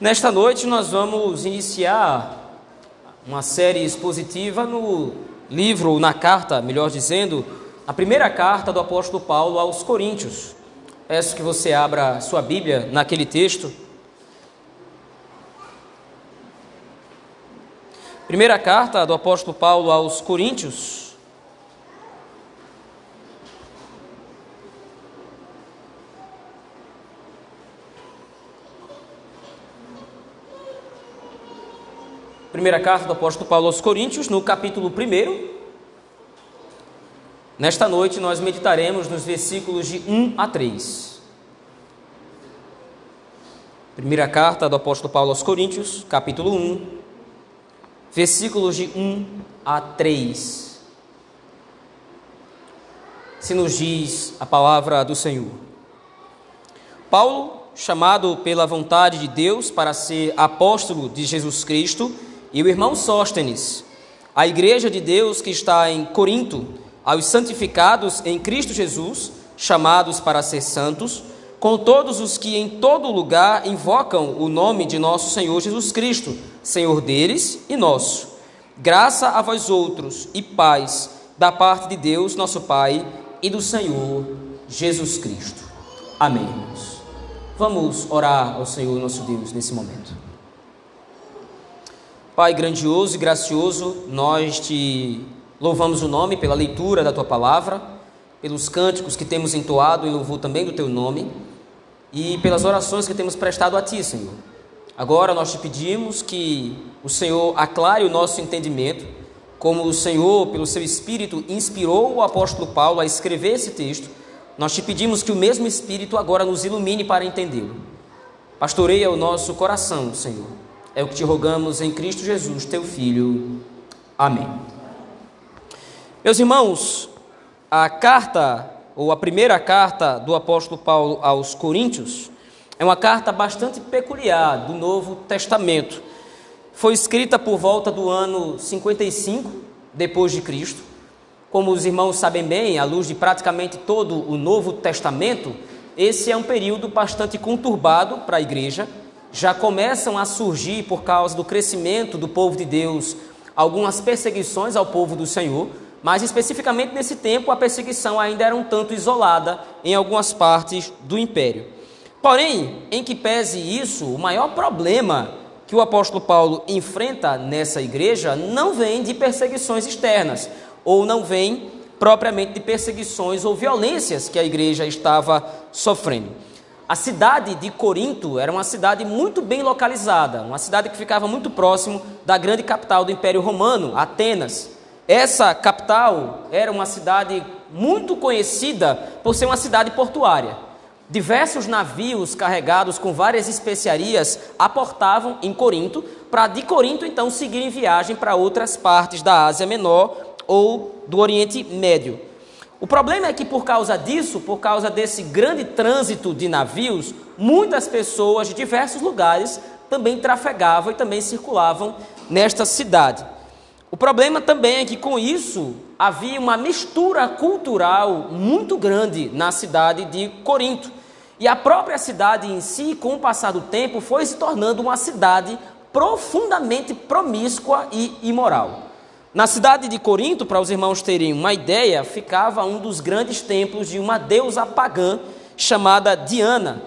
Nesta noite nós vamos iniciar uma série expositiva no livro, na carta, melhor dizendo, a primeira carta do apóstolo Paulo aos Coríntios. Peço que você abra sua Bíblia naquele texto. Primeira carta do apóstolo Paulo aos Coríntios. Primeira carta do apóstolo Paulo aos Coríntios, no capítulo 1. Nesta noite nós meditaremos nos versículos de 1 a 3. Primeira carta do apóstolo Paulo aos Coríntios, capítulo 1, versículos de 1 a 3. Se nos diz a palavra do Senhor. Paulo, chamado pela vontade de Deus para ser apóstolo de Jesus Cristo, e o irmão Sóstenes, a igreja de Deus que está em Corinto, aos santificados em Cristo Jesus, chamados para ser santos, com todos os que em todo lugar invocam o nome de nosso Senhor Jesus Cristo, Senhor deles e nosso. Graça a vós outros e paz da parte de Deus, nosso Pai, e do Senhor Jesus Cristo. Amém. Vamos orar ao Senhor nosso Deus nesse momento. Pai grandioso e gracioso, nós te louvamos o nome pela leitura da tua palavra, pelos cânticos que temos entoado em louvor também do teu nome e pelas orações que temos prestado a ti, Senhor. Agora nós te pedimos que o Senhor aclare o nosso entendimento, como o Senhor, pelo seu Espírito, inspirou o apóstolo Paulo a escrever esse texto. Nós te pedimos que o mesmo Espírito agora nos ilumine para entendê-lo. Pastoreia o nosso coração, Senhor é o que te rogamos em Cristo Jesus, teu Filho. Amém. Meus irmãos, a carta, ou a primeira carta do apóstolo Paulo aos Coríntios, é uma carta bastante peculiar do Novo Testamento. Foi escrita por volta do ano 55 depois de Cristo. Como os irmãos sabem bem, à luz de praticamente todo o Novo Testamento, esse é um período bastante conturbado para a igreja já começam a surgir, por causa do crescimento do povo de Deus, algumas perseguições ao povo do Senhor, mas especificamente nesse tempo a perseguição ainda era um tanto isolada em algumas partes do império. Porém, em que pese isso, o maior problema que o apóstolo Paulo enfrenta nessa igreja não vem de perseguições externas, ou não vem propriamente de perseguições ou violências que a igreja estava sofrendo. A cidade de Corinto era uma cidade muito bem localizada, uma cidade que ficava muito próximo da grande capital do Império Romano, Atenas. Essa capital era uma cidade muito conhecida por ser uma cidade portuária. Diversos navios carregados com várias especiarias aportavam em Corinto, para de Corinto então seguirem viagem para outras partes da Ásia Menor ou do Oriente Médio. O problema é que, por causa disso, por causa desse grande trânsito de navios, muitas pessoas de diversos lugares também trafegavam e também circulavam nesta cidade. O problema também é que, com isso, havia uma mistura cultural muito grande na cidade de Corinto. E a própria cidade em si, com o passar do tempo, foi se tornando uma cidade profundamente promíscua e imoral. Na cidade de Corinto, para os irmãos terem uma ideia, ficava um dos grandes templos de uma deusa pagã chamada Diana.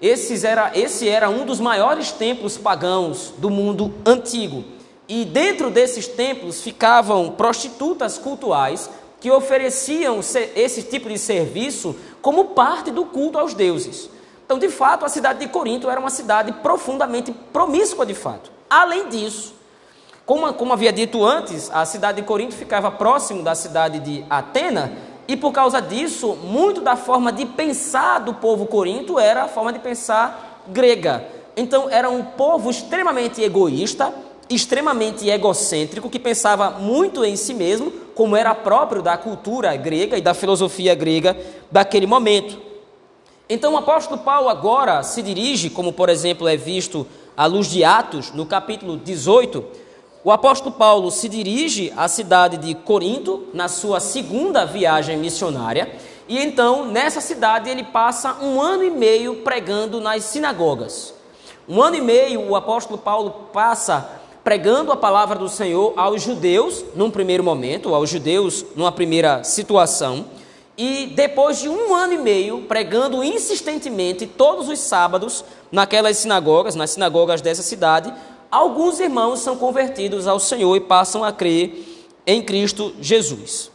Esse era, esse era um dos maiores templos pagãos do mundo antigo. E dentro desses templos ficavam prostitutas cultuais que ofereciam esse tipo de serviço como parte do culto aos deuses. Então, de fato, a cidade de Corinto era uma cidade profundamente promíscua, de fato. Além disso, como, como havia dito antes, a cidade de Corinto ficava próximo da cidade de Atena, e por causa disso, muito da forma de pensar do povo corinto era a forma de pensar grega. Então, era um povo extremamente egoísta, extremamente egocêntrico, que pensava muito em si mesmo, como era próprio da cultura grega e da filosofia grega daquele momento. Então, o apóstolo Paulo agora se dirige, como por exemplo é visto à luz de Atos, no capítulo 18, o apóstolo Paulo se dirige à cidade de Corinto na sua segunda viagem missionária, e então nessa cidade ele passa um ano e meio pregando nas sinagogas. Um ano e meio o apóstolo Paulo passa pregando a palavra do Senhor aos judeus, num primeiro momento, aos judeus numa primeira situação, e depois de um ano e meio pregando insistentemente todos os sábados naquelas sinagogas, nas sinagogas dessa cidade, alguns irmãos são convertidos ao Senhor e passam a crer em Cristo Jesus.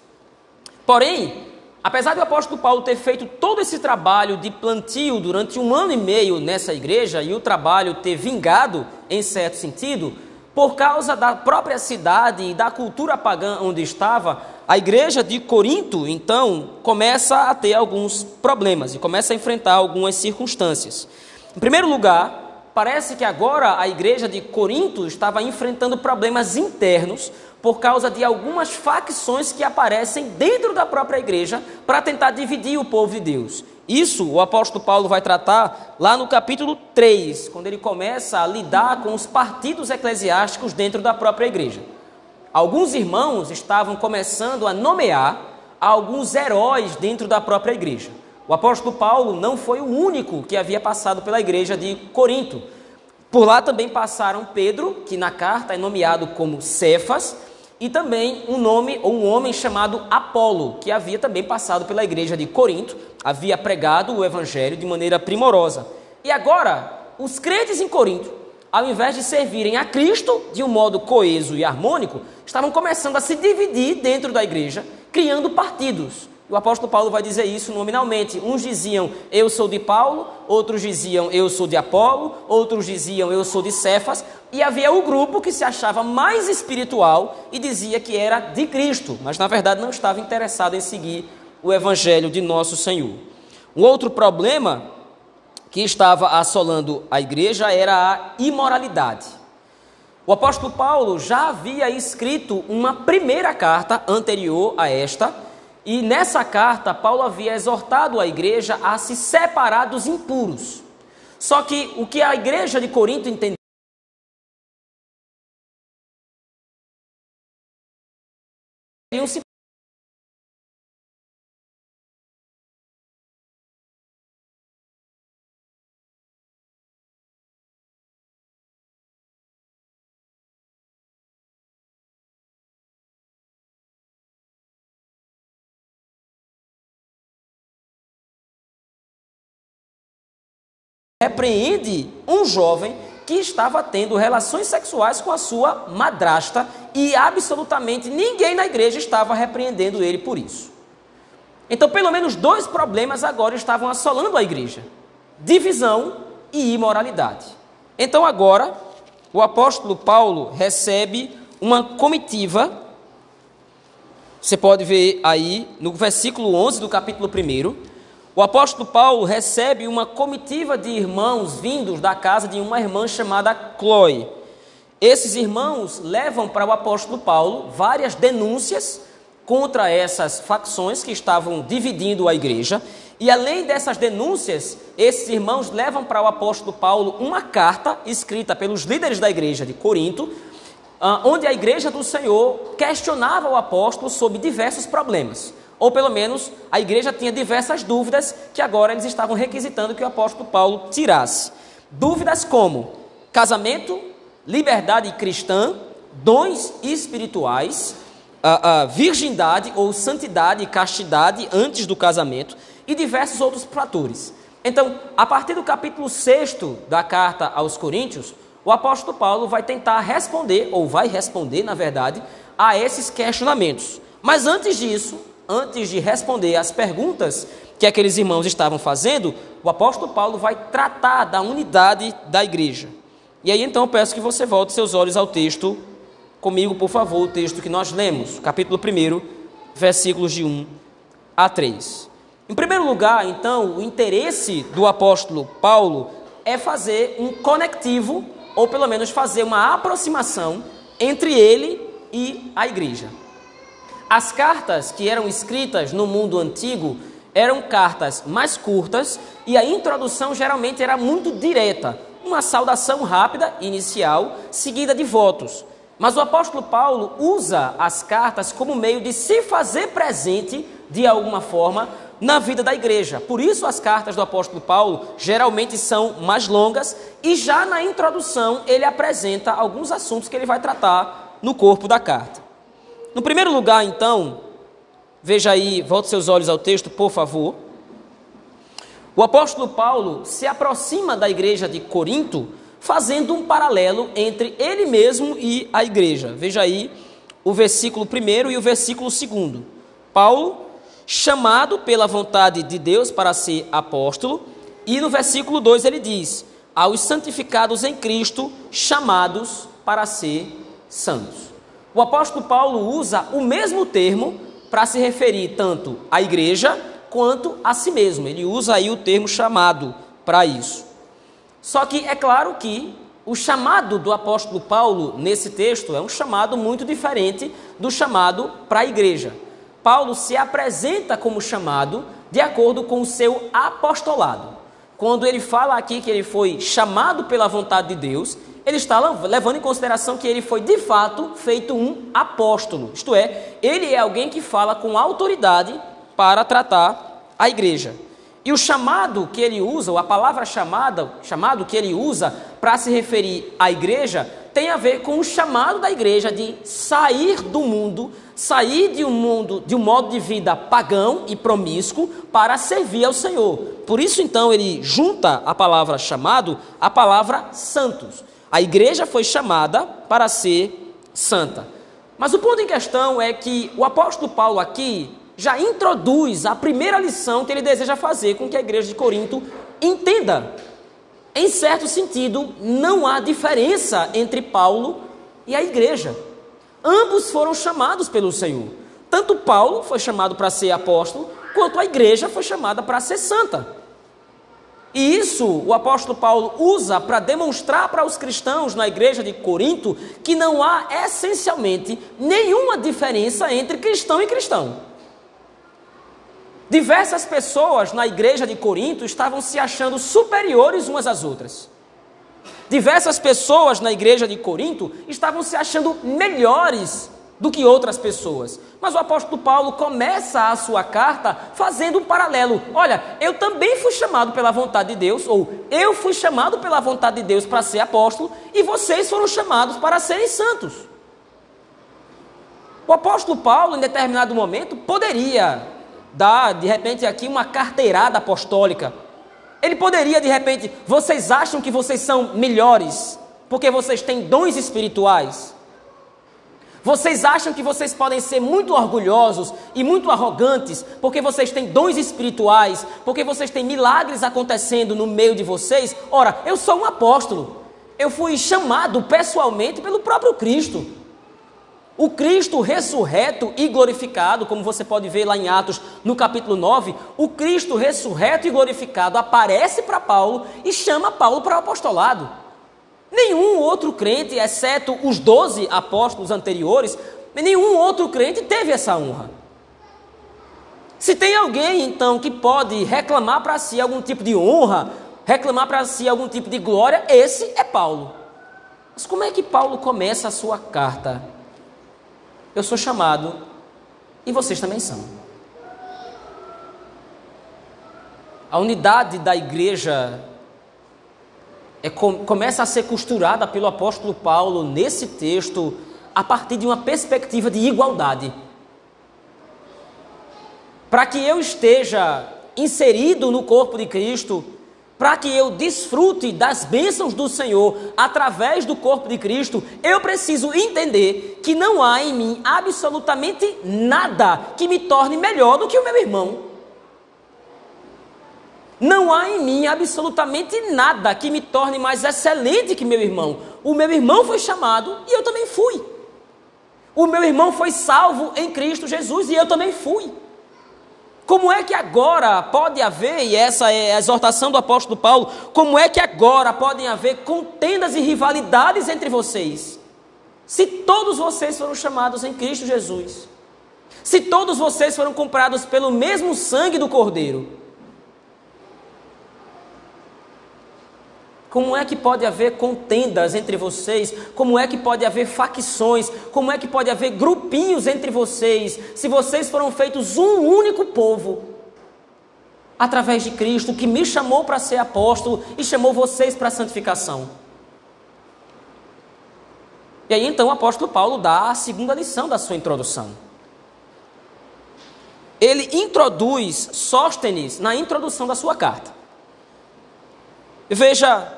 Porém, apesar do apóstolo Paulo ter feito todo esse trabalho de plantio durante um ano e meio nessa igreja e o trabalho ter vingado em certo sentido, por causa da própria cidade e da cultura pagã onde estava, a igreja de Corinto, então, começa a ter alguns problemas e começa a enfrentar algumas circunstâncias. Em primeiro lugar, parece que agora a igreja de Corinto estava enfrentando problemas internos por causa de algumas facções que aparecem dentro da própria igreja para tentar dividir o povo de Deus. Isso o apóstolo Paulo vai tratar lá no capítulo 3, quando ele começa a lidar com os partidos eclesiásticos dentro da própria igreja. Alguns irmãos estavam começando a nomear alguns heróis dentro da própria igreja. O apóstolo Paulo não foi o único que havia passado pela igreja de Corinto. Por lá também passaram Pedro, que na carta é nomeado como Cefas, e também um nome ou um homem chamado Apolo, que havia também passado pela igreja de Corinto, havia pregado o evangelho de maneira primorosa. E agora, os crentes em Corinto, ao invés de servirem a Cristo de um modo coeso e harmônico, estavam começando a se dividir dentro da igreja, criando partidos. O apóstolo Paulo vai dizer isso nominalmente. Uns diziam, eu sou de Paulo, outros diziam, eu sou de Apolo, outros diziam, eu sou de Cefas, e havia o grupo que se achava mais espiritual e dizia que era de Cristo, mas na verdade não estava interessado em seguir o evangelho de nosso Senhor. Um outro problema que estava assolando a igreja era a imoralidade. O apóstolo Paulo já havia escrito uma primeira carta anterior a esta, e nessa carta, Paulo havia exortado a igreja a se separar dos impuros. Só que o que a igreja de Corinto entendeu se repreende um jovem que estava tendo relações sexuais com a sua madrasta e absolutamente ninguém na igreja estava repreendendo ele por isso. Então, pelo menos dois problemas agora estavam assolando a igreja: divisão e imoralidade. Então, agora, o apóstolo Paulo recebe uma comitiva. Você pode ver aí no versículo 11 do capítulo 1 o apóstolo Paulo recebe uma comitiva de irmãos vindos da casa de uma irmã chamada Chloe. Esses irmãos levam para o apóstolo Paulo várias denúncias contra essas facções que estavam dividindo a igreja. E além dessas denúncias, esses irmãos levam para o apóstolo Paulo uma carta escrita pelos líderes da igreja de Corinto, ah, onde a igreja do Senhor questionava o apóstolo sobre diversos problemas. Ou pelo menos a igreja tinha diversas dúvidas que agora eles estavam requisitando que o apóstolo Paulo tirasse. Dúvidas como casamento, liberdade cristã, dons espirituais, a, a virgindade ou santidade e castidade antes do casamento e diversos outros fatores. Então, a partir do capítulo 6 da carta aos Coríntios, o apóstolo Paulo vai tentar responder, ou vai responder, na verdade, a esses questionamentos. Mas antes disso, antes de responder às perguntas que aqueles irmãos estavam fazendo, o apóstolo Paulo vai tratar da unidade da igreja. E aí então eu peço que você volte seus olhos ao texto, comigo, por favor, o texto que nós lemos, capítulo 1, versículos de 1 a 3. Em primeiro lugar, então, o interesse do apóstolo Paulo é fazer um conectivo, ou pelo menos fazer uma aproximação entre ele e a igreja. As cartas que eram escritas no mundo antigo eram cartas mais curtas e a introdução geralmente era muito direta, uma saudação rápida inicial, seguida de votos. Mas o apóstolo Paulo usa as cartas como meio de se fazer presente de alguma forma na vida da igreja. Por isso, as cartas do apóstolo Paulo geralmente são mais longas e já na introdução ele apresenta alguns assuntos que ele vai tratar no corpo da carta. No primeiro lugar, então, veja aí, volte seus olhos ao texto, por favor. O apóstolo Paulo se aproxima da igreja de Corinto, fazendo um paralelo entre ele mesmo e a igreja. Veja aí o versículo 1 e o versículo 2. Paulo, chamado pela vontade de Deus para ser apóstolo, e no versículo 2 ele diz: aos santificados em Cristo, chamados para ser santos. O apóstolo Paulo usa o mesmo termo para se referir tanto à igreja quanto a si mesmo. Ele usa aí o termo chamado para isso. Só que é claro que o chamado do apóstolo Paulo nesse texto é um chamado muito diferente do chamado para a igreja. Paulo se apresenta como chamado de acordo com o seu apostolado. Quando ele fala aqui que ele foi chamado pela vontade de Deus, ele está levando em consideração que ele foi de fato feito um apóstolo. Isto é, ele é alguém que fala com autoridade para tratar a igreja. E o chamado que ele usa, ou a palavra chamada, chamado que ele usa para se referir à igreja, tem a ver com o chamado da igreja de sair do mundo, sair de um mundo, de um modo de vida pagão e promíscuo para servir ao Senhor. Por isso então ele junta a palavra chamado à palavra santos. A igreja foi chamada para ser santa. Mas o ponto em questão é que o apóstolo Paulo aqui já introduz a primeira lição que ele deseja fazer com que a igreja de Corinto entenda. Em certo sentido, não há diferença entre Paulo e a igreja. Ambos foram chamados pelo Senhor. Tanto Paulo foi chamado para ser apóstolo, quanto a igreja foi chamada para ser santa. E isso o apóstolo Paulo usa para demonstrar para os cristãos na igreja de Corinto que não há essencialmente nenhuma diferença entre cristão e cristão. Diversas pessoas na igreja de Corinto estavam se achando superiores umas às outras. Diversas pessoas na igreja de Corinto estavam se achando melhores do que outras pessoas. Mas o apóstolo Paulo começa a sua carta fazendo um paralelo. Olha, eu também fui chamado pela vontade de Deus, ou eu fui chamado pela vontade de Deus para ser apóstolo, e vocês foram chamados para serem santos. O apóstolo Paulo, em determinado momento, poderia dar, de repente, aqui uma carteirada apostólica. Ele poderia, de repente, vocês acham que vocês são melhores porque vocês têm dons espirituais? Vocês acham que vocês podem ser muito orgulhosos e muito arrogantes porque vocês têm dons espirituais, porque vocês têm milagres acontecendo no meio de vocês? Ora, eu sou um apóstolo. Eu fui chamado pessoalmente pelo próprio Cristo. O Cristo ressurreto e glorificado, como você pode ver lá em Atos, no capítulo 9, o Cristo ressurreto e glorificado aparece para Paulo e chama Paulo para o apostolado. Nenhum outro crente, exceto os doze apóstolos anteriores, nenhum outro crente teve essa honra. Se tem alguém, então, que pode reclamar para si algum tipo de honra, reclamar para si algum tipo de glória, esse é Paulo. Mas como é que Paulo começa a sua carta? eu sou chamado e vocês também são. A unidade da igreja é, começa a ser costurada pelo apóstolo Paulo nesse texto a partir de uma perspectiva de igualdade. Para que eu esteja inserido no corpo de Cristo, para que eu desfrute das bênçãos do Senhor através do corpo de Cristo, eu preciso entender que não há em mim absolutamente nada que me torne melhor do que o meu irmão. Não há em mim absolutamente nada que me torne mais excelente que meu irmão. O meu irmão foi chamado e eu também fui. O meu irmão foi salvo em Cristo Jesus e eu também fui. Como é que agora pode haver, e essa é a exortação do apóstolo Paulo, como é que agora podem haver contendas e rivalidades entre vocês? Se todos vocês foram chamados em Cristo Jesus, se todos vocês foram comprados pelo mesmo sangue do Cordeiro, Como é que pode haver contendas entre vocês? Como é que pode haver facções? Como é que pode haver grupinhos entre vocês? Se vocês foram feitos um único povo. através de Cristo, que me chamou para ser apóstolo e chamou vocês para a santificação. E aí então o apóstolo Paulo dá a segunda lição da sua introdução. Ele introduz Sóstenes na introdução da sua carta. Veja,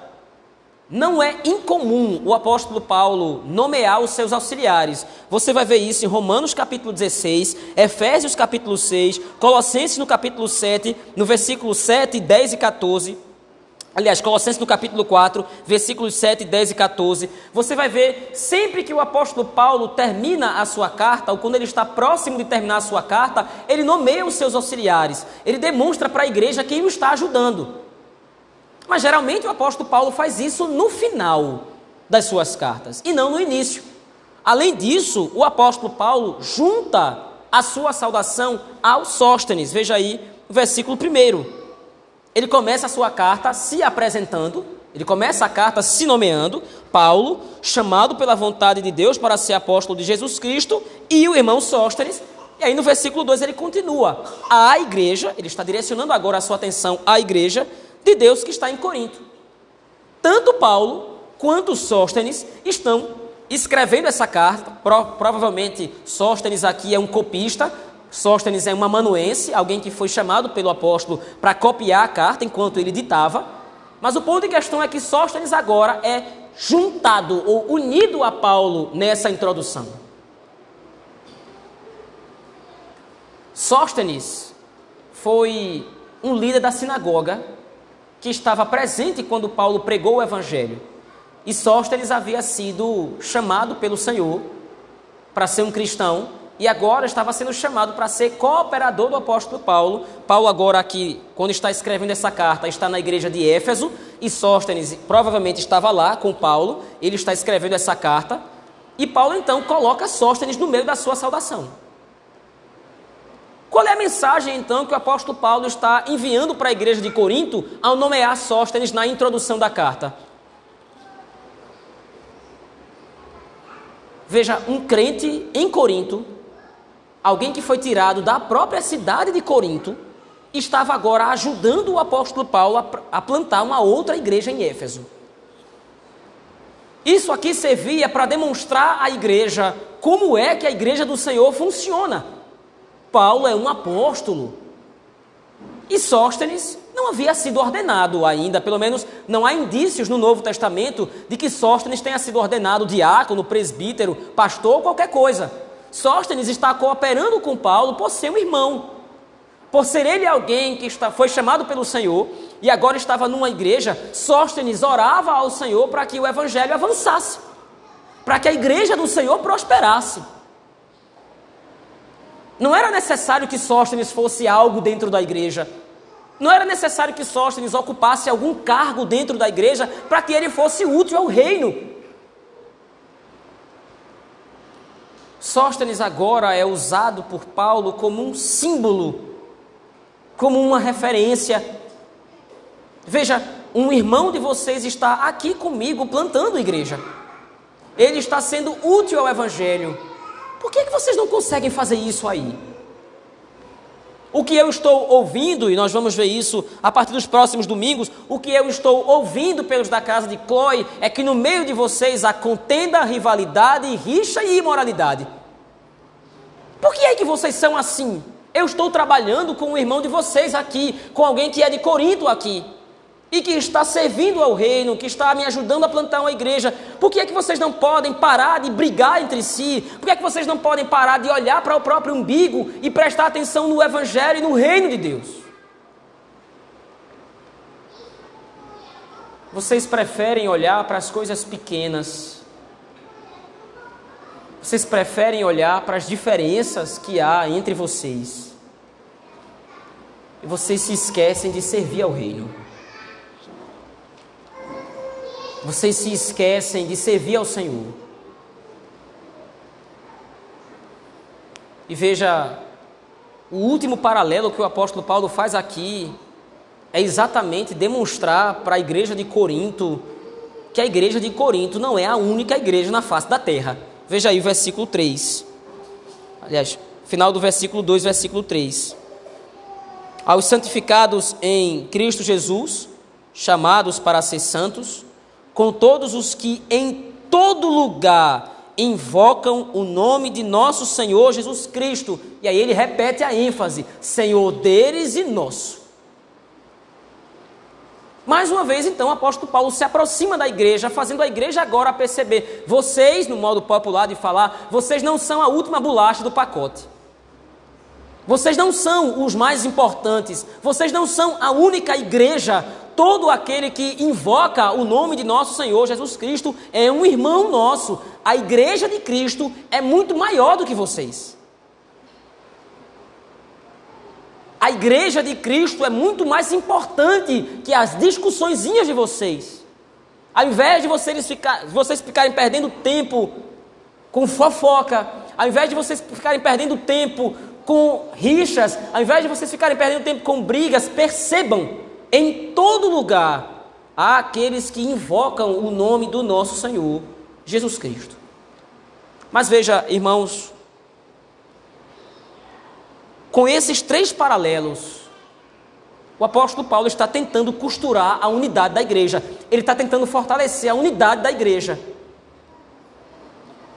não é incomum o apóstolo Paulo nomear os seus auxiliares. Você vai ver isso em Romanos capítulo 16, Efésios capítulo 6, Colossenses no capítulo 7, no versículo 7, 10 e 14. Aliás, Colossenses no capítulo 4, versículos 7, 10 e 14. Você vai ver sempre que o apóstolo Paulo termina a sua carta, ou quando ele está próximo de terminar a sua carta, ele nomeia os seus auxiliares. Ele demonstra para a igreja quem o está ajudando. Mas geralmente o apóstolo Paulo faz isso no final das suas cartas e não no início. Além disso, o apóstolo Paulo junta a sua saudação ao Sóstenes. Veja aí o versículo 1. Ele começa a sua carta se apresentando, ele começa a carta se nomeando, Paulo, chamado pela vontade de Deus para ser apóstolo de Jesus Cristo, e o irmão Sóstenes. E aí no versículo 2 ele continua: a igreja, ele está direcionando agora a sua atenção à igreja de Deus que está em Corinto. Tanto Paulo quanto Sóstenes estão escrevendo essa carta, pro, provavelmente Sóstenes aqui é um copista, Sóstenes é um amanuense, alguém que foi chamado pelo apóstolo para copiar a carta enquanto ele ditava. Mas o ponto em questão é que Sóstenes agora é juntado ou unido a Paulo nessa introdução. Sóstenes foi um líder da sinagoga que estava presente quando Paulo pregou o evangelho. E Sóstenes havia sido chamado pelo Senhor para ser um cristão e agora estava sendo chamado para ser cooperador do apóstolo Paulo. Paulo, agora aqui, quando está escrevendo essa carta, está na igreja de Éfeso, e Sóstenes provavelmente estava lá com Paulo, ele está escrevendo essa carta, e Paulo então coloca Sóstenes no meio da sua saudação. Qual é a mensagem então que o apóstolo Paulo está enviando para a igreja de Corinto ao nomear Sóstenes na introdução da carta? Veja, um crente em Corinto alguém que foi tirado da própria cidade de Corinto, estava agora ajudando o apóstolo Paulo a, plantar uma outra igreja em Éfeso. Isso aqui servia para demonstrar à igreja como é que a igreja do Senhor funciona. Paulo é um apóstolo. E Sóstenes não havia sido ordenado ainda, pelo menos não há indícios no Novo Testamento de que Sóstenes tenha sido ordenado diácono, presbítero, pastor qualquer coisa. Sóstenes está cooperando com Paulo por ser um irmão, por ser ele alguém que está, foi chamado pelo Senhor e agora estava numa igreja. Sóstenes orava ao Senhor para que o evangelho avançasse, para que a igreja do Senhor prosperasse. Não era necessário que Sóstenes fosse algo dentro da igreja. Não era necessário que Sóstenes ocupasse algum cargo dentro da igreja para que ele fosse útil ao reino. Sóstenes agora é usado por Paulo como um símbolo, como uma referência. Veja, um irmão de vocês está aqui comigo plantando igreja. Ele está sendo útil ao Evangelho. Por que, que vocês não conseguem fazer isso aí? O que eu estou ouvindo, e nós vamos ver isso a partir dos próximos domingos, o que eu estou ouvindo pelos da casa de Chloe é que no meio de vocês há contenda, rivalidade, rixa e imoralidade. Por que é que vocês são assim? Eu estou trabalhando com um irmão de vocês aqui, com alguém que é de Corinto aqui, e que está servindo ao reino, que está me ajudando a plantar uma igreja. Por que é que vocês não podem parar de brigar entre si? Por que é que vocês não podem parar de olhar para o próprio umbigo e prestar atenção no evangelho e no reino de Deus? Vocês preferem olhar para as coisas pequenas vocês preferem olhar para as diferenças que há entre vocês. E vocês se esquecem de servir ao reino. Vocês se esquecem de servir ao Senhor. E veja, o último paralelo que o apóstolo Paulo faz aqui é exatamente demonstrar para a igreja de Corinto que a igreja de Corinto não é a única igreja na face da terra. Veja aí o versículo 3. Aliás, final do versículo 2, versículo 3. Aos santificados em Cristo Jesus, chamados para ser santos, com todos os que em todo lugar invocam o nome de nosso Senhor Jesus Cristo. E aí ele repete a ênfase: Senhor deles e nosso. Mais uma vez, então, o apóstolo Paulo se aproxima da igreja, fazendo a igreja agora perceber: vocês, no modo popular de falar, vocês não são a última bolacha do pacote. Vocês não são os mais importantes, vocês não são a única igreja. Todo aquele que invoca o nome de nosso Senhor Jesus Cristo é um irmão nosso. A igreja de Cristo é muito maior do que vocês. A igreja de Cristo é muito mais importante que as discussõezinhas de vocês. Ao invés de vocês, ficar, vocês ficarem perdendo tempo com fofoca, ao invés de vocês ficarem perdendo tempo com rixas, ao invés de vocês ficarem perdendo tempo com brigas, percebam, em todo lugar há aqueles que invocam o nome do nosso Senhor Jesus Cristo. Mas veja, irmãos, com esses três paralelos, o apóstolo Paulo está tentando costurar a unidade da igreja, ele está tentando fortalecer a unidade da igreja.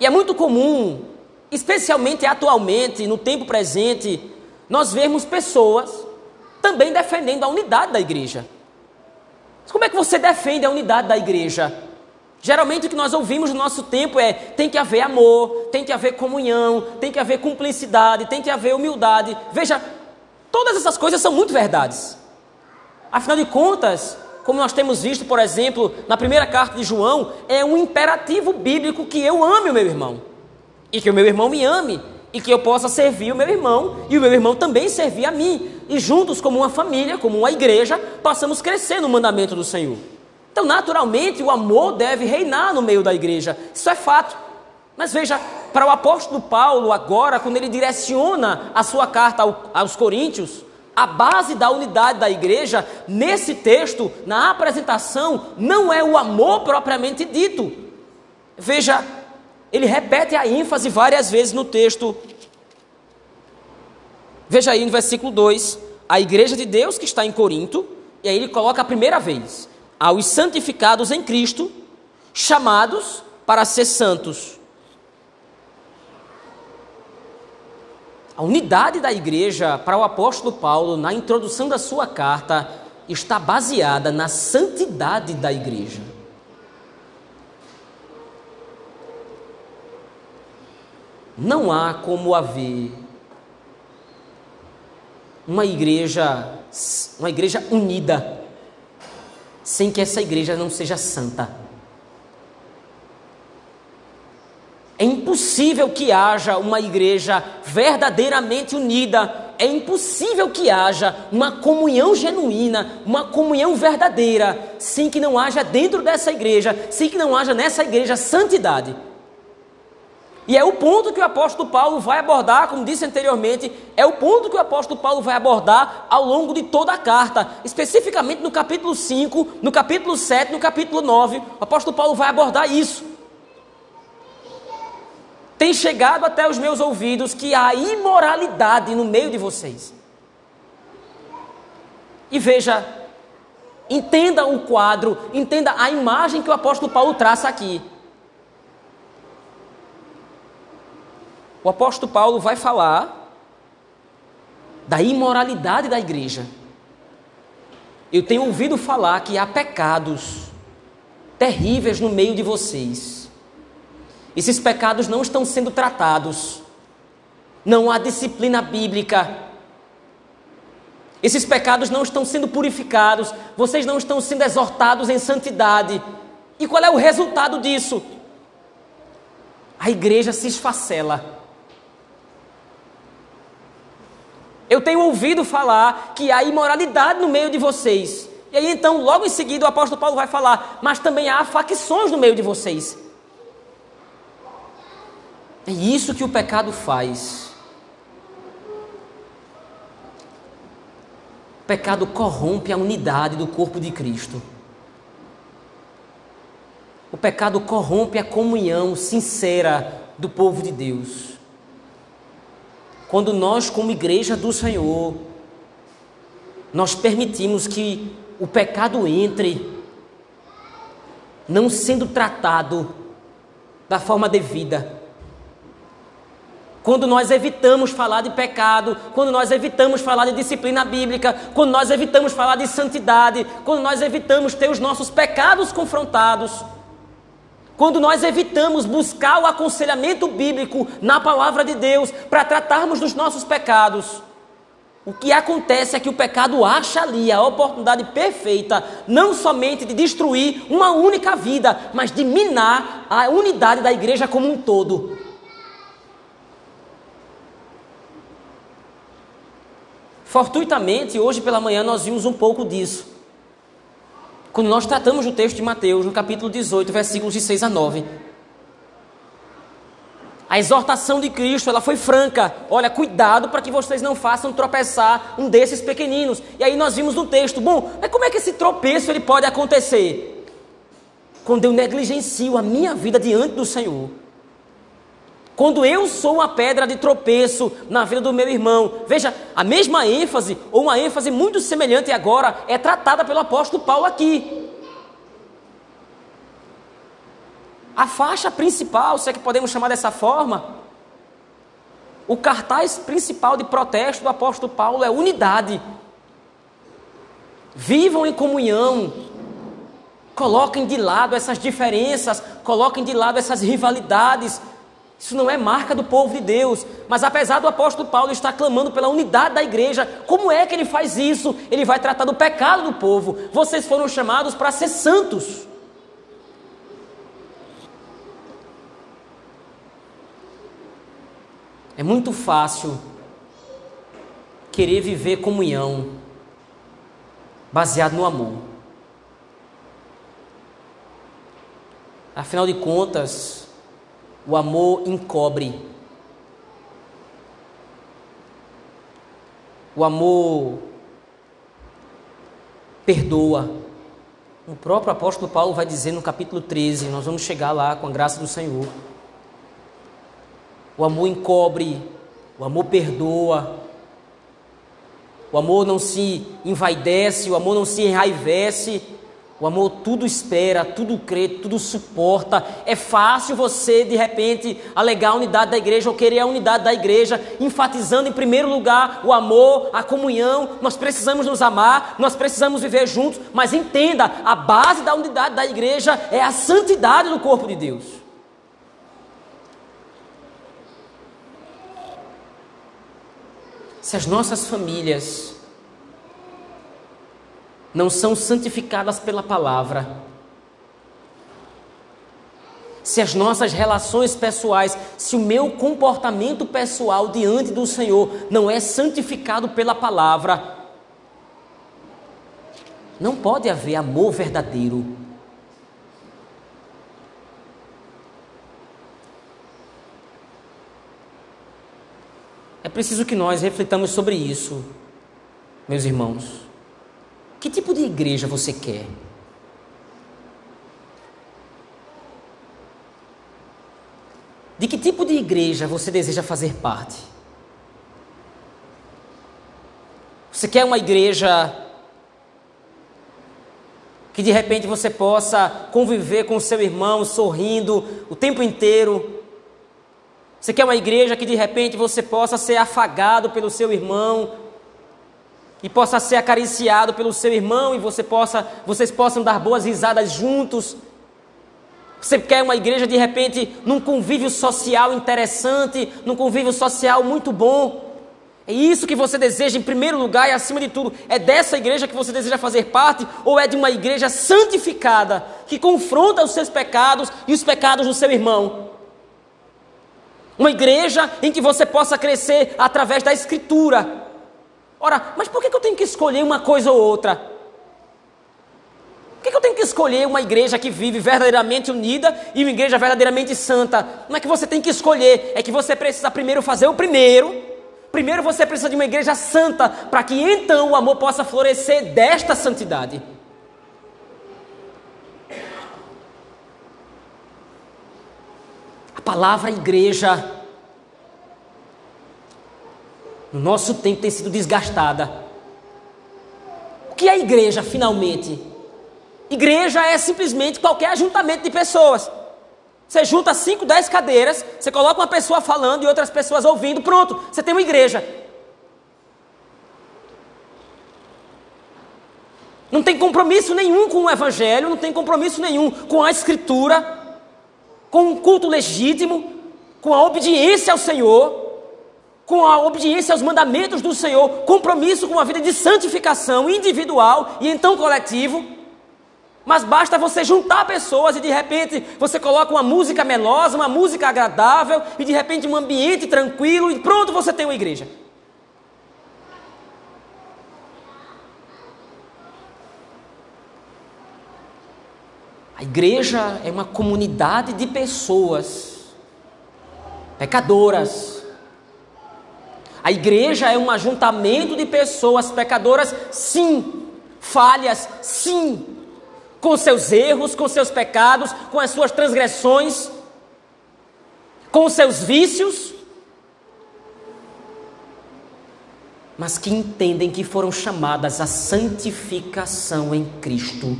E é muito comum especialmente atualmente, no tempo presente, nós vemos pessoas também defendendo a unidade da igreja. Como é que você defende a unidade da igreja? Geralmente o que nós ouvimos no nosso tempo é: tem que haver amor, tem que haver comunhão, tem que haver cumplicidade, tem que haver humildade. Veja, todas essas coisas são muito verdades. Afinal de contas, como nós temos visto, por exemplo, na primeira carta de João, é um imperativo bíblico que eu ame o meu irmão e que o meu irmão me ame, e que eu possa servir o meu irmão, e o meu irmão também servir a mim, e juntos, como uma família, como uma igreja, possamos crescer no mandamento do Senhor. Então, naturalmente, o amor deve reinar no meio da igreja, isso é fato. Mas veja, para o apóstolo Paulo, agora, quando ele direciona a sua carta aos Coríntios, a base da unidade da igreja, nesse texto, na apresentação, não é o amor propriamente dito. Veja, ele repete a ênfase várias vezes no texto. Veja aí no versículo 2, a igreja de Deus que está em Corinto, e aí ele coloca a primeira vez: aos santificados em Cristo, chamados para ser santos. A unidade da igreja para o apóstolo Paulo, na introdução da sua carta, está baseada na santidade da igreja. Não há como haver uma igreja, uma igreja unida, sem que essa igreja não seja santa. É impossível que haja uma igreja verdadeiramente unida, é impossível que haja uma comunhão genuína, uma comunhão verdadeira, sem que não haja dentro dessa igreja, sem que não haja nessa igreja santidade. E é o ponto que o apóstolo Paulo vai abordar, como disse anteriormente, é o ponto que o apóstolo Paulo vai abordar ao longo de toda a carta, especificamente no capítulo 5, no capítulo 7, no capítulo 9. O apóstolo Paulo vai abordar isso. Tem chegado até os meus ouvidos que há imoralidade no meio de vocês. E veja, entenda o quadro, entenda a imagem que o apóstolo Paulo traça aqui. O apóstolo Paulo vai falar da imoralidade da igreja. Eu tenho ouvido falar que há pecados terríveis no meio de vocês. Esses pecados não estão sendo tratados. Não há disciplina bíblica. Esses pecados não estão sendo purificados. Vocês não estão sendo exortados em santidade. E qual é o resultado disso? A igreja se esfacela. Eu tenho ouvido falar que há imoralidade no meio de vocês. E aí então, logo em seguida, o apóstolo Paulo vai falar, mas também há facções no meio de vocês. É isso que o pecado faz. O pecado corrompe a unidade do corpo de Cristo. O pecado corrompe a comunhão sincera do povo de Deus quando nós, como igreja do Senhor, nós permitimos que o pecado entre, não sendo tratado da forma devida. Quando nós evitamos falar de pecado, quando nós evitamos falar de disciplina bíblica, quando nós evitamos falar de santidade, quando nós evitamos ter os nossos pecados confrontados, quando nós evitamos buscar o aconselhamento bíblico na palavra de Deus para tratarmos dos nossos pecados, o que acontece é que o pecado acha ali a oportunidade perfeita, não somente de destruir uma única vida, mas de minar a unidade da igreja como um todo. Fortuitamente, hoje pela manhã nós vimos um pouco disso. Quando nós tratamos do texto de Mateus, no capítulo 18, versículos de 6 a 9. A exortação de Cristo, ela foi franca. Olha, cuidado para que vocês não façam tropeçar um desses pequeninos. E aí nós vimos no texto, bom, mas como é que esse tropeço ele pode acontecer? Quando eu negligencio a minha vida diante do Senhor. Quando eu sou uma pedra de tropeço na vida do meu irmão. Veja, a mesma ênfase, ou uma ênfase muito semelhante agora, é tratada pelo apóstolo Paulo aqui. A faixa principal, se é que podemos chamar dessa forma, o cartaz principal de protesto do apóstolo Paulo é unidade. Vivam em comunhão. Coloquem de lado essas diferenças, coloquem de lado essas rivalidades. Isso não é marca do povo de Deus. Mas apesar do apóstolo Paulo estar clamando pela unidade da igreja, como é que ele faz isso? Ele vai tratar do pecado do povo. Vocês foram chamados para ser santos. É muito fácil querer viver comunhão baseado no amor. Afinal de contas, o amor encobre. O amor perdoa. O próprio apóstolo Paulo vai dizer no capítulo 13, nós vamos chegar lá com a graça do Senhor. O amor encobre, o amor perdoa. O amor não se envaidece, o amor não se enraivece. O amor tudo espera, tudo crê, tudo suporta. É fácil você, de repente, alegar a unidade da igreja ou querer a unidade da igreja, enfatizando em primeiro lugar o amor, a comunhão. Nós precisamos nos amar, nós precisamos viver juntos, mas entenda: a base da unidade da igreja é a santidade do corpo de Deus. se as nossas famílias não são santificadas pela palavra, se as nossas relações pessoais, se o meu comportamento pessoal diante do Senhor não é santificado pela palavra, não pode haver amor verdadeiro. É preciso que nós reflitamos sobre isso, meus irmãos. Que tipo de igreja você quer? De que tipo de igreja você deseja fazer parte? Você quer uma igreja que de repente você possa conviver com seu irmão sorrindo o tempo inteiro, você quer uma igreja que de repente você possa ser afagado pelo seu irmão e possa ser acariciado pelo seu irmão e você possa, vocês possam dar boas risadas juntos. Você quer uma igreja de repente num convívio social interessante, num convívio social muito bom. É isso que você deseja em primeiro lugar e acima de tudo. É dessa igreja que você deseja fazer parte ou é de uma igreja santificada que confronta os seus pecados e os pecados do seu irmão? Uma igreja em que você possa crescer através da Escritura. Ora, mas por que eu tenho que escolher uma coisa ou outra? Por que eu tenho que escolher uma igreja que vive verdadeiramente unida e uma igreja verdadeiramente santa? Não é que você tem que escolher, é que você precisa primeiro fazer o primeiro. Primeiro você precisa de uma igreja santa, para que então o amor possa florescer desta santidade. A palavra igreja no nosso tempo tem sido desgastada. O que é igreja, finalmente? Igreja é simplesmente qualquer ajuntamento de pessoas. Você junta 5, 10 cadeiras, você coloca uma pessoa falando e outras pessoas ouvindo, pronto, você tem uma igreja. Não tem compromisso nenhum com o Evangelho, não tem compromisso nenhum com a Escritura, com um culto legítimo, com a obediência ao Senhor, com a obediência aos mandamentos do Senhor, compromisso com uma vida de santificação individual e então coletivo. Mas basta você juntar pessoas e de repente você coloca uma música melosa, uma música agradável e de repente um ambiente tranquilo e pronto, você tem uma igreja. A igreja é uma comunidade de pessoas pecadoras. A igreja é um ajuntamento de pessoas pecadoras, sim, falhas, sim, com seus erros, com seus pecados, com as suas transgressões, com seus vícios, mas que entendem que foram chamadas à santificação em Cristo.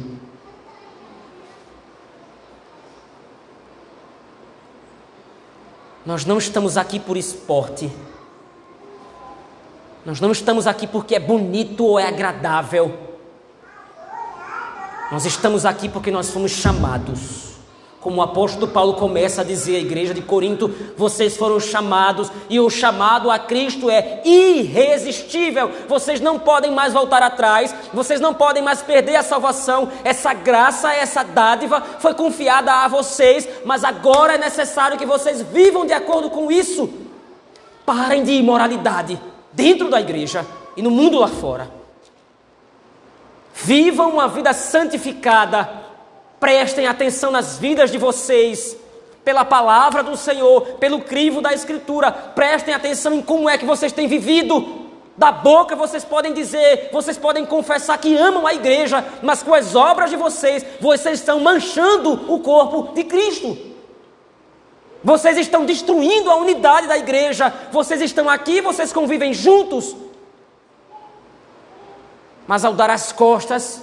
Nós não estamos aqui por esporte. Nós não estamos aqui porque é bonito ou é agradável. Nós estamos aqui porque nós fomos chamados. Como o apóstolo Paulo começa a dizer à igreja de Corinto, vocês foram chamados e o chamado a Cristo é irresistível. Vocês não podem mais voltar atrás, vocês não podem mais perder a salvação. Essa graça, essa dádiva foi confiada a vocês, mas agora é necessário que vocês vivam de acordo com isso. Parem de imoralidade dentro da igreja e no mundo lá fora. Vivam uma vida santificada. Prestem atenção nas vidas de vocês. Pela palavra do Senhor, pelo crivo da Escritura. Prestem atenção em como é que vocês têm vivido. Da boca vocês podem dizer, vocês podem confessar que amam a igreja, mas com as obras de vocês, vocês estão manchando o corpo de Cristo. Vocês estão destruindo a unidade da igreja. Vocês estão aqui, vocês convivem juntos, mas ao dar as costas,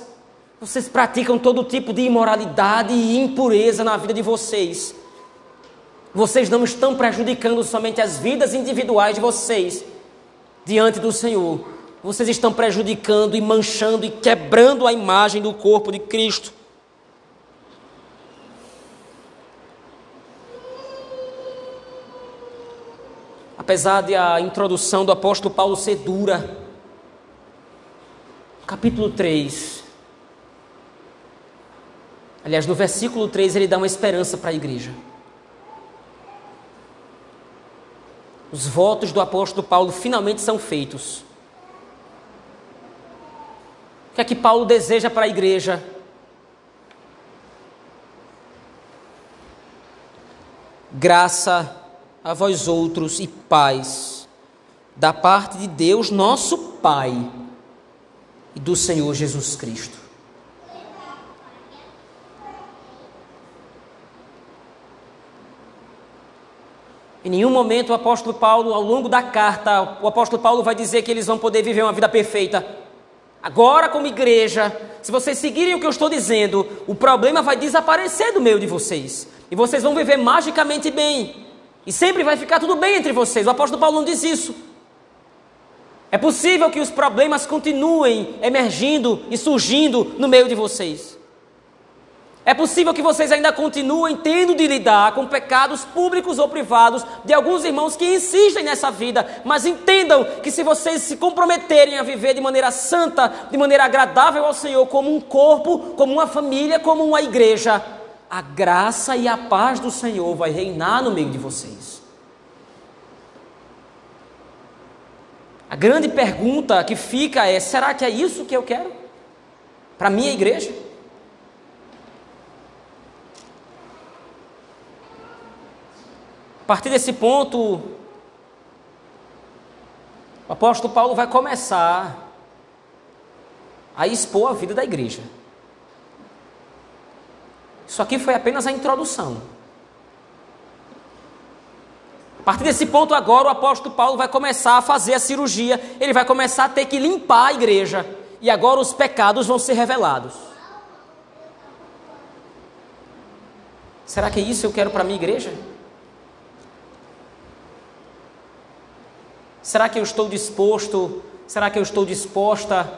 vocês praticam todo tipo de imoralidade e impureza na vida de vocês. Vocês não estão prejudicando somente as vidas individuais de vocês diante do Senhor. Vocês estão prejudicando e manchando e quebrando a imagem do corpo de Cristo. Apesar de a introdução do apóstolo Paulo ser dura, capítulo 3. Aliás, no versículo 3 ele dá uma esperança para a igreja. Os votos do apóstolo Paulo finalmente são feitos. O que é que Paulo deseja para a igreja? Graça a vós outros e paz, da parte de Deus, nosso Pai e do Senhor Jesus Cristo. Em nenhum momento o apóstolo Paulo, ao longo da carta, o apóstolo Paulo vai dizer que eles vão poder viver uma vida perfeita. Agora, como igreja, se vocês seguirem o que eu estou dizendo, o problema vai desaparecer do meio de vocês. E vocês vão viver magicamente bem. E sempre vai ficar tudo bem entre vocês. O apóstolo Paulo não diz isso. É possível que os problemas continuem emergindo e surgindo no meio de vocês. É possível que vocês ainda continuem tendo de lidar com pecados públicos ou privados de alguns irmãos que insistem nessa vida, mas entendam que se vocês se comprometerem a viver de maneira santa, de maneira agradável ao Senhor, como um corpo, como uma família, como uma igreja, a graça e a paz do Senhor vai reinar no meio de vocês. A grande pergunta que fica é: será que é isso que eu quero? Para minha igreja? A partir desse ponto, o apóstolo Paulo vai começar a expor a vida da igreja. Isso aqui foi apenas a introdução. A partir desse ponto agora o apóstolo Paulo vai começar a fazer a cirurgia, ele vai começar a ter que limpar a igreja. e agora os pecados vão ser revelados. Será que isso eu quero para a minha igreja? Será que eu estou disposto, será que eu estou disposta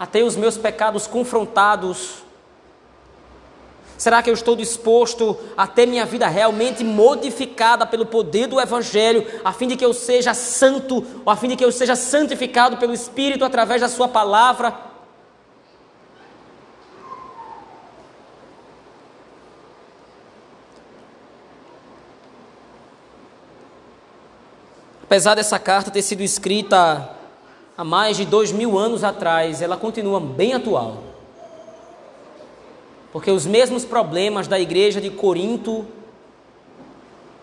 a ter os meus pecados confrontados? Será que eu estou disposto a ter minha vida realmente modificada pelo poder do Evangelho, a fim de que eu seja santo, ou a fim de que eu seja santificado pelo Espírito através da Sua palavra? Apesar dessa carta ter sido escrita há mais de dois mil anos atrás, ela continua bem atual. Porque os mesmos problemas da igreja de Corinto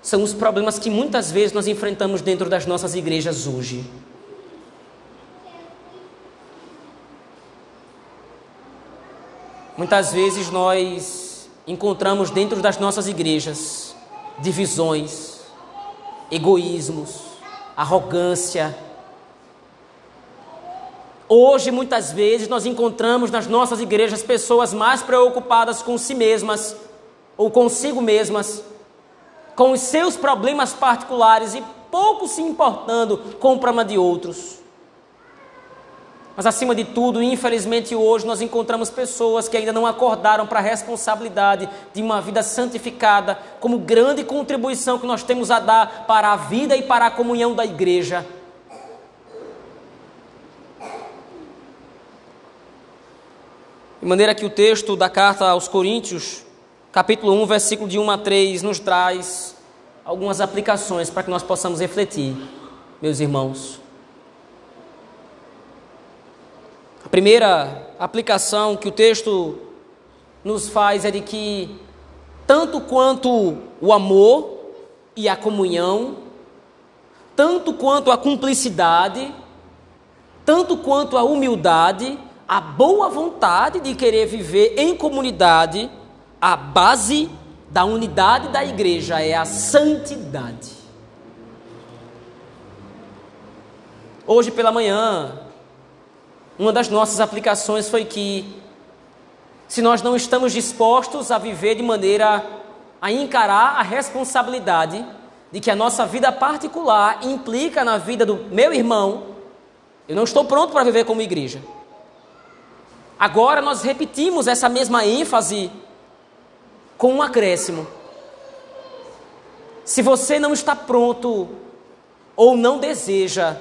são os problemas que muitas vezes nós enfrentamos dentro das nossas igrejas hoje. Muitas vezes nós encontramos dentro das nossas igrejas divisões, egoísmos, arrogância. Hoje, muitas vezes, nós encontramos nas nossas igrejas pessoas mais preocupadas com si mesmas ou consigo mesmas, com os seus problemas particulares e pouco se importando com o problema de outros. Mas acima de tudo, infelizmente hoje nós encontramos pessoas que ainda não acordaram para a responsabilidade de uma vida santificada como grande contribuição que nós temos a dar para a vida e para a comunhão da igreja. De maneira que o texto da carta aos Coríntios, capítulo 1, versículo de 1 a 3, nos traz algumas aplicações para que nós possamos refletir, meus irmãos. A primeira aplicação que o texto nos faz é de que, tanto quanto o amor e a comunhão, tanto quanto a cumplicidade, tanto quanto a humildade, a boa vontade de querer viver em comunidade, a base da unidade da igreja é a santidade. Hoje pela manhã, uma das nossas aplicações foi que, se nós não estamos dispostos a viver de maneira a encarar a responsabilidade de que a nossa vida particular implica na vida do meu irmão, eu não estou pronto para viver como igreja. Agora nós repetimos essa mesma ênfase com um acréscimo. Se você não está pronto ou não deseja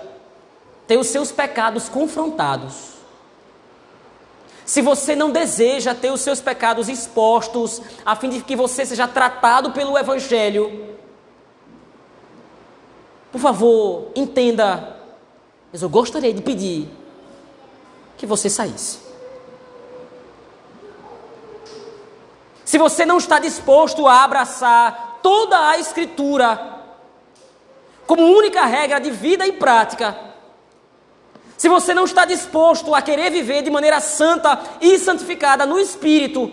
ter os seus pecados confrontados, se você não deseja ter os seus pecados expostos, a fim de que você seja tratado pelo Evangelho, por favor, entenda, mas eu gostaria de pedir que você saísse. Se você não está disposto a abraçar toda a Escritura como única regra de vida e prática, se você não está disposto a querer viver de maneira santa e santificada no Espírito,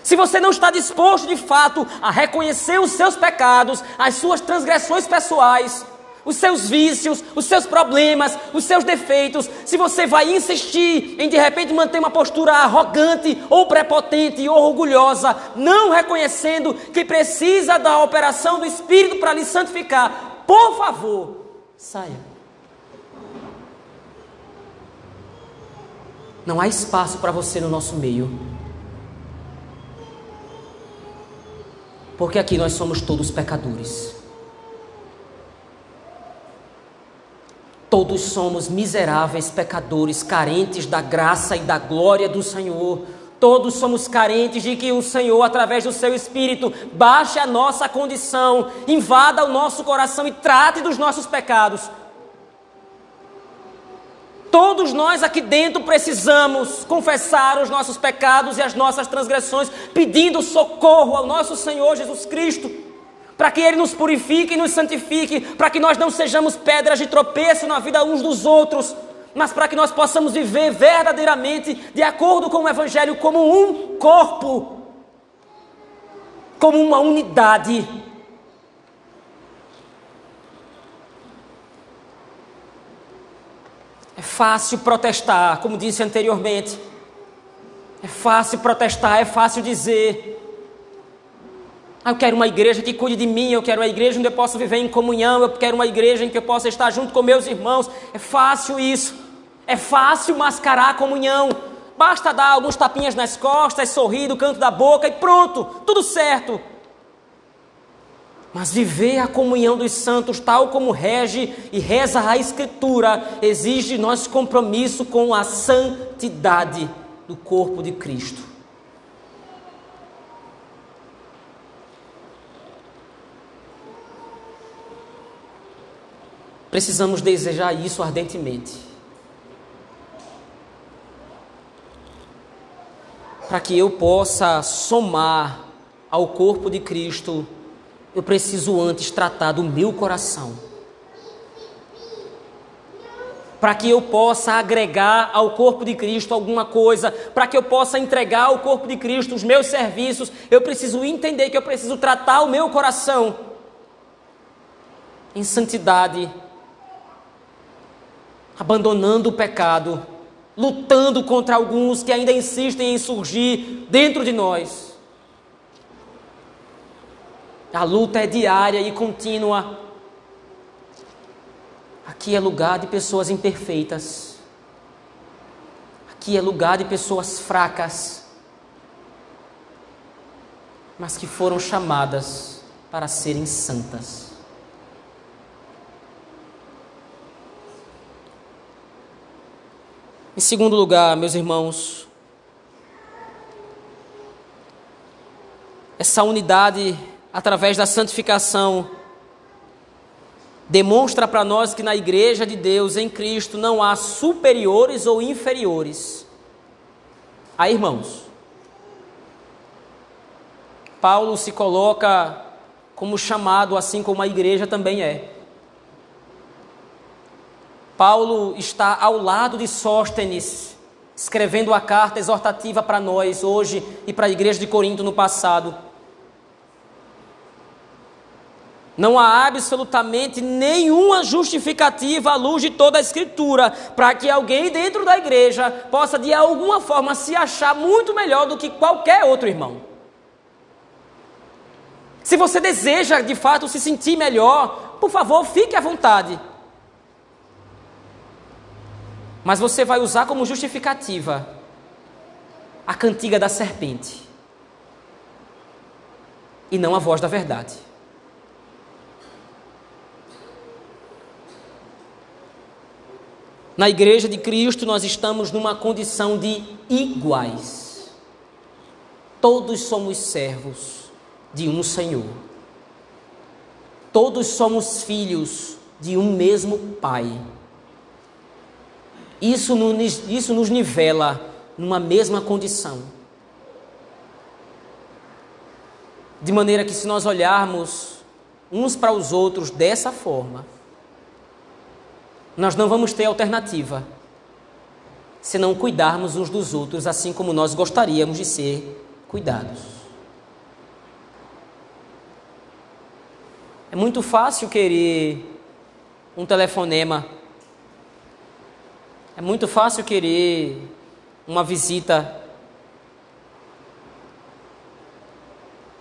se você não está disposto de fato a reconhecer os seus pecados, as suas transgressões pessoais, os seus vícios, os seus problemas, os seus defeitos, se você vai insistir em de repente manter uma postura arrogante ou prepotente ou orgulhosa, não reconhecendo que precisa da operação do Espírito para lhe santificar, por favor, saia. Não há espaço para você no nosso meio. Porque aqui nós somos todos pecadores. Todos somos miseráveis pecadores, carentes da graça e da glória do Senhor. Todos somos carentes de que o Senhor, através do seu Espírito, baixe a nossa condição, invada o nosso coração e trate dos nossos pecados. Todos nós aqui dentro precisamos confessar os nossos pecados e as nossas transgressões, pedindo socorro ao nosso Senhor Jesus Cristo, para que Ele nos purifique e nos santifique, para que nós não sejamos pedras de tropeço na vida uns dos outros, mas para que nós possamos viver verdadeiramente de acordo com o Evangelho, como um corpo, como uma unidade É fácil protestar, como disse anteriormente. É fácil protestar, é fácil dizer. Ah, eu quero uma igreja que cuide de mim, eu quero uma igreja onde eu possa viver em comunhão, eu quero uma igreja em que eu possa estar junto com meus irmãos. É fácil isso. É fácil mascarar a comunhão. Basta dar alguns tapinhas nas costas, sorrir do canto da boca e pronto, tudo certo. Mas viver a comunhão dos santos, tal como rege e reza a Escritura, exige nós compromisso com a santidade do corpo de Cristo. Precisamos desejar isso ardentemente. Para que eu possa somar ao corpo de Cristo, eu preciso antes tratar do meu coração para que eu possa agregar ao corpo de Cristo alguma coisa, para que eu possa entregar ao corpo de Cristo os meus serviços, eu preciso entender que eu preciso tratar o meu coração em santidade, abandonando o pecado, lutando contra alguns que ainda insistem em surgir dentro de nós. A luta é diária e contínua. Aqui é lugar de pessoas imperfeitas. Aqui é lugar de pessoas fracas, mas que foram chamadas para serem santas. Em segundo lugar, meus irmãos, essa unidade através da santificação demonstra para nós que na igreja de Deus, em Cristo, não há superiores ou inferiores. Aí, irmãos, Paulo se coloca como chamado, assim como a igreja também é. Paulo está ao lado de Sóstenes, escrevendo a carta exortativa para nós hoje e para a igreja de Corinto no passado. Não há absolutamente nenhuma justificativa à luz de toda a Escritura para que alguém dentro da igreja possa de alguma forma se achar muito melhor do que qualquer outro irmão. Se você deseja de fato se sentir melhor, por favor, fique à vontade. Mas você vai usar como justificativa a cantiga da serpente e não a voz da verdade. Na igreja de Cristo, nós estamos numa condição de iguais. Todos somos servos de um Senhor. Todos somos filhos de um mesmo Pai. Isso nos, isso nos nivela numa mesma condição. De maneira que, se nós olharmos uns para os outros dessa forma, nós não vamos ter alternativa se não cuidarmos uns dos outros assim como nós gostaríamos de ser cuidados. É muito fácil querer um telefonema. É muito fácil querer uma visita.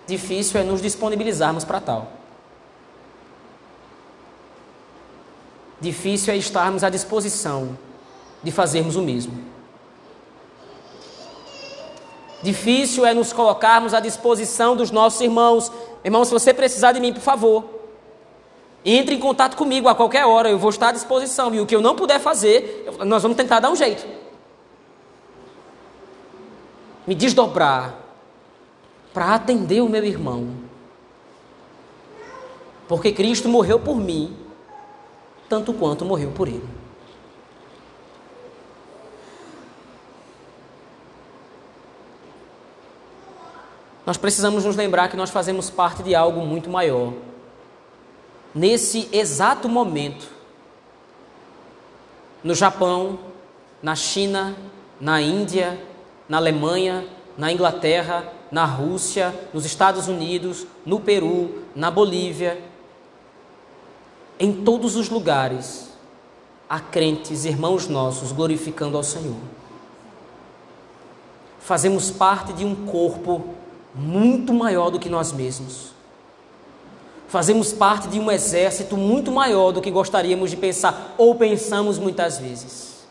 Difícil é nos disponibilizarmos para tal. Difícil é estarmos à disposição de fazermos o mesmo. Difícil é nos colocarmos à disposição dos nossos irmãos. Irmão, se você precisar de mim, por favor, entre em contato comigo a qualquer hora, eu vou estar à disposição. E o que eu não puder fazer, nós vamos tentar dar um jeito. Me desdobrar para atender o meu irmão. Porque Cristo morreu por mim tanto quanto morreu por ele. Nós precisamos nos lembrar que nós fazemos parte de algo muito maior. Nesse exato momento, no Japão, na China, na Índia, na Alemanha, na Inglaterra, na Rússia, nos Estados Unidos, no Peru, na Bolívia, em todos os lugares, há crentes, irmãos nossos, glorificando ao Senhor. Fazemos parte de um corpo muito maior do que nós mesmos. Fazemos parte de um exército muito maior do que gostaríamos de pensar ou pensamos muitas vezes.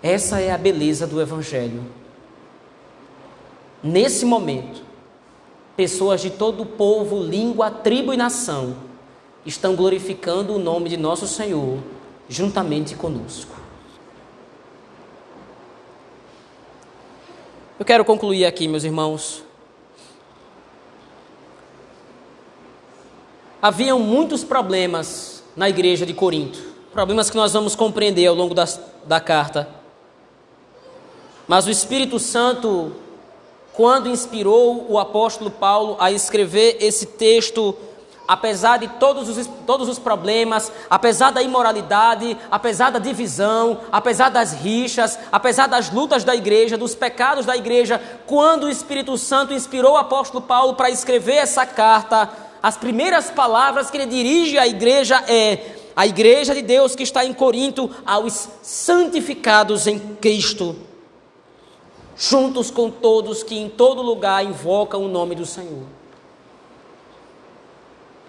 Essa é a beleza do Evangelho. Nesse momento, pessoas de todo o povo, língua, tribo e nação estão glorificando o nome de nosso Senhor juntamente conosco. Eu quero concluir aqui, meus irmãos. Haviam muitos problemas na igreja de Corinto, problemas que nós vamos compreender ao longo da, da carta. Mas o Espírito Santo, quando inspirou o apóstolo Paulo a escrever esse texto, apesar de todos os, todos os problemas, apesar da imoralidade, apesar da divisão, apesar das rixas, apesar das lutas da igreja, dos pecados da igreja, quando o Espírito Santo inspirou o apóstolo Paulo para escrever essa carta, as primeiras palavras que ele dirige à igreja é: a igreja de Deus que está em Corinto, aos santificados em Cristo, juntos com todos que em todo lugar invocam o nome do Senhor.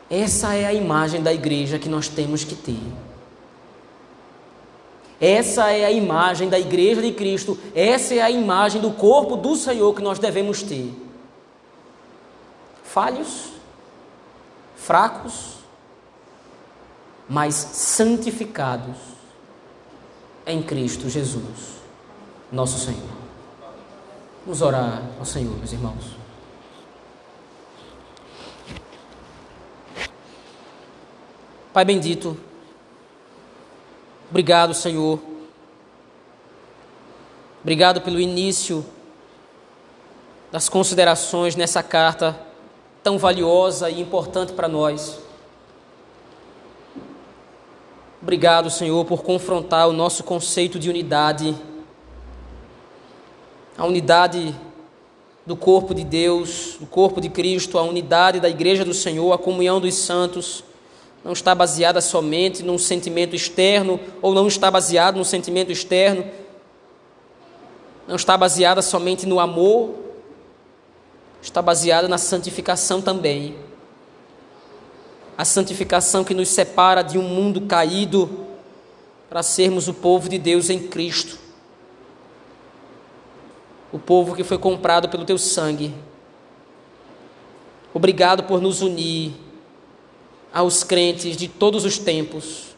Essa é a imagem da igreja que nós temos que ter. Essa é a imagem da igreja de Cristo, essa é a imagem do corpo do Senhor que nós devemos ter. Falhos, fracos, mas santificados em Cristo Jesus, nosso Senhor. Vamos orar ao Senhor, meus irmãos. Pai bendito, obrigado, Senhor. Obrigado pelo início das considerações nessa carta tão valiosa e importante para nós. Obrigado, Senhor, por confrontar o nosso conceito de unidade, a unidade do corpo de Deus, do corpo de Cristo, a unidade da igreja do Senhor, a comunhão dos santos não está baseada somente num sentimento externo, ou não está baseado num sentimento externo, não está baseada somente no amor, está baseada na santificação também. A santificação que nos separa de um mundo caído para sermos o povo de Deus em Cristo. O povo que foi comprado pelo teu sangue. Obrigado por nos unir aos crentes de todos os tempos,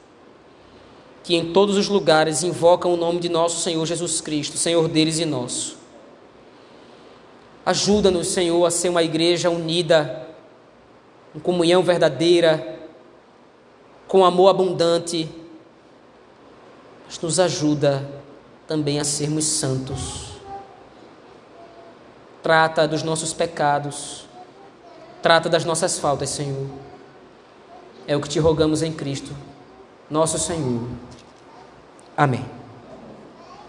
que em todos os lugares invocam o nome de nosso Senhor Jesus Cristo, Senhor deles e nosso. Ajuda-nos, Senhor, a ser uma igreja unida, em comunhão verdadeira, com amor abundante, mas nos ajuda também a sermos santos. Trata dos nossos pecados, trata das nossas faltas, Senhor. É o que te rogamos em Cristo, nosso Senhor. Amém.